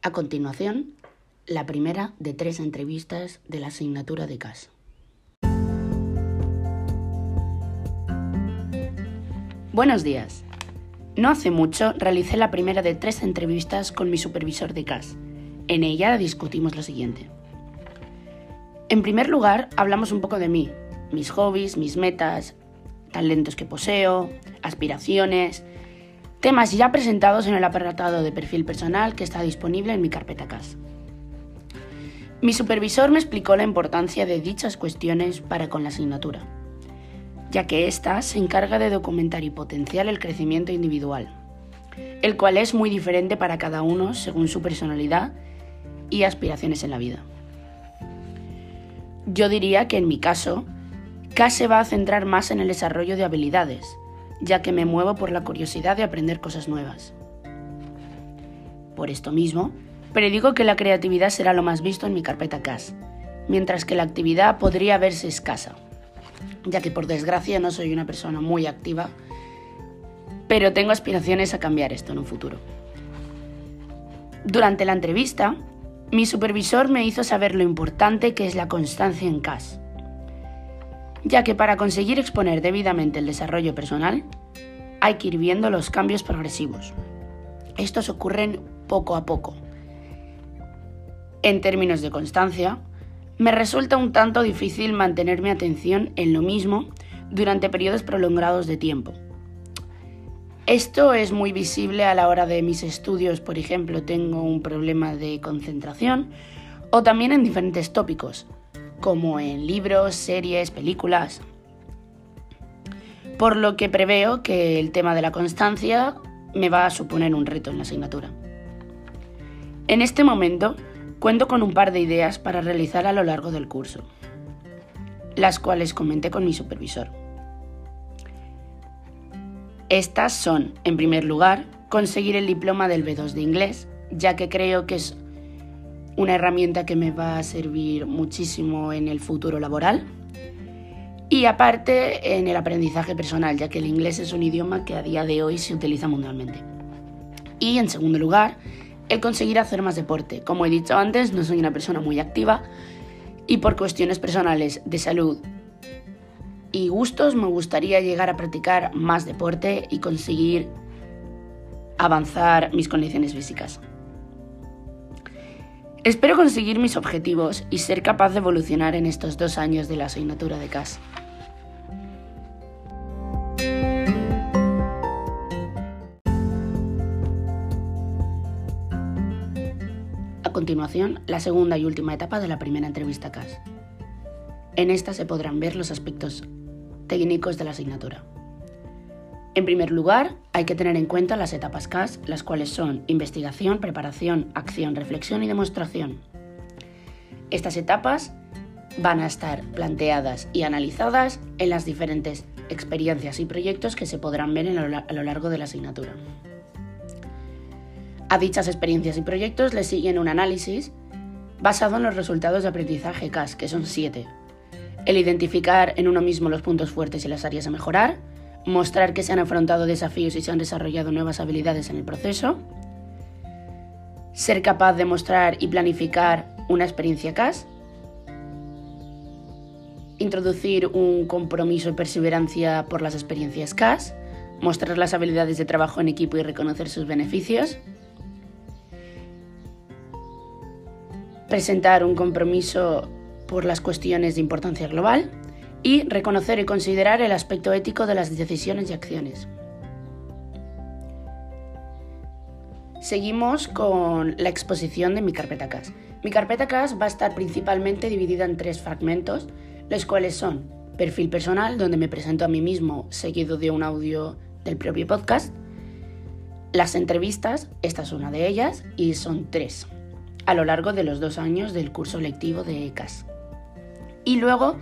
A continuación, la primera de tres entrevistas de la asignatura de CAS. Buenos días. No hace mucho realicé la primera de tres entrevistas con mi supervisor de CAS. En ella discutimos lo siguiente. En primer lugar, hablamos un poco de mí, mis hobbies, mis metas, talentos que poseo, aspiraciones, temas ya presentados en el apartado de perfil personal que está disponible en mi carpeta CAS. Mi supervisor me explicó la importancia de dichas cuestiones para con la asignatura, ya que ésta se encarga de documentar y potenciar el crecimiento individual, el cual es muy diferente para cada uno según su personalidad y aspiraciones en la vida. Yo diría que en mi caso, CAS se va a centrar más en el desarrollo de habilidades, ya que me muevo por la curiosidad de aprender cosas nuevas. Por esto mismo, predigo que la creatividad será lo más visto en mi carpeta CAS, mientras que la actividad podría verse escasa, ya que por desgracia no soy una persona muy activa, pero tengo aspiraciones a cambiar esto en un futuro. Durante la entrevista, mi supervisor me hizo saber lo importante que es la constancia en CAS ya que para conseguir exponer debidamente el desarrollo personal hay que ir viendo los cambios progresivos. Estos ocurren poco a poco. En términos de constancia, me resulta un tanto difícil mantener mi atención en lo mismo durante periodos prolongados de tiempo. Esto es muy visible a la hora de mis estudios, por ejemplo, tengo un problema de concentración, o también en diferentes tópicos, como en libros, series, películas. Por lo que preveo que el tema de la constancia me va a suponer un reto en la asignatura. En este momento cuento con un par de ideas para realizar a lo largo del curso, las cuales comenté con mi supervisor. Estas son, en primer lugar, conseguir el diploma del B2 de inglés, ya que creo que es una herramienta que me va a servir muchísimo en el futuro laboral. Y aparte en el aprendizaje personal, ya que el inglés es un idioma que a día de hoy se utiliza mundialmente. Y en segundo lugar, el conseguir hacer más deporte. Como he dicho antes, no soy una persona muy activa y por cuestiones personales de salud y gustos me gustaría llegar a practicar más deporte y conseguir avanzar mis condiciones físicas. Espero conseguir mis objetivos y ser capaz de evolucionar en estos dos años de la asignatura de CAS. A continuación, la segunda y última etapa de la primera entrevista CAS. En esta se podrán ver los aspectos técnicos de la asignatura. En primer lugar, hay que tener en cuenta las etapas CAS, las cuales son investigación, preparación, acción, reflexión y demostración. Estas etapas van a estar planteadas y analizadas en las diferentes experiencias y proyectos que se podrán ver a lo largo de la asignatura. A dichas experiencias y proyectos le siguen un análisis basado en los resultados de aprendizaje CAS, que son siete. El identificar en uno mismo los puntos fuertes y las áreas a mejorar, mostrar que se han afrontado desafíos y se han desarrollado nuevas habilidades en el proceso, ser capaz de mostrar y planificar una experiencia CAS, introducir un compromiso y perseverancia por las experiencias CAS, mostrar las habilidades de trabajo en equipo y reconocer sus beneficios, presentar un compromiso por las cuestiones de importancia global, y reconocer y considerar el aspecto ético de las decisiones y acciones. Seguimos con la exposición de mi carpeta CAS. Mi carpeta CAS va a estar principalmente dividida en tres fragmentos, los cuales son perfil personal, donde me presento a mí mismo seguido de un audio del propio podcast, las entrevistas, esta es una de ellas, y son tres, a lo largo de los dos años del curso lectivo de CAS. Y luego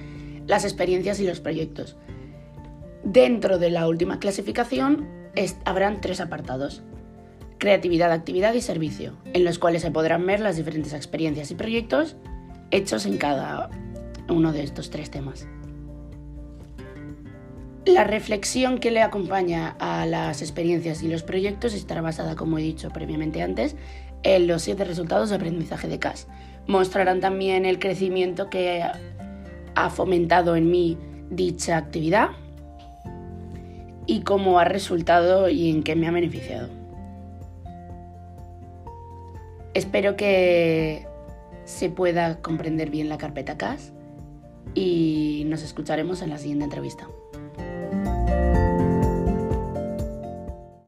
las experiencias y los proyectos. Dentro de la última clasificación habrán tres apartados. Creatividad, actividad y servicio, en los cuales se podrán ver las diferentes experiencias y proyectos hechos en cada uno de estos tres temas. La reflexión que le acompaña a las experiencias y los proyectos estará basada, como he dicho previamente antes, en los siete resultados de aprendizaje de CAS. Mostrarán también el crecimiento que ha fomentado en mí dicha actividad y cómo ha resultado y en qué me ha beneficiado. Espero que se pueda comprender bien la carpeta CAS y nos escucharemos en la siguiente entrevista.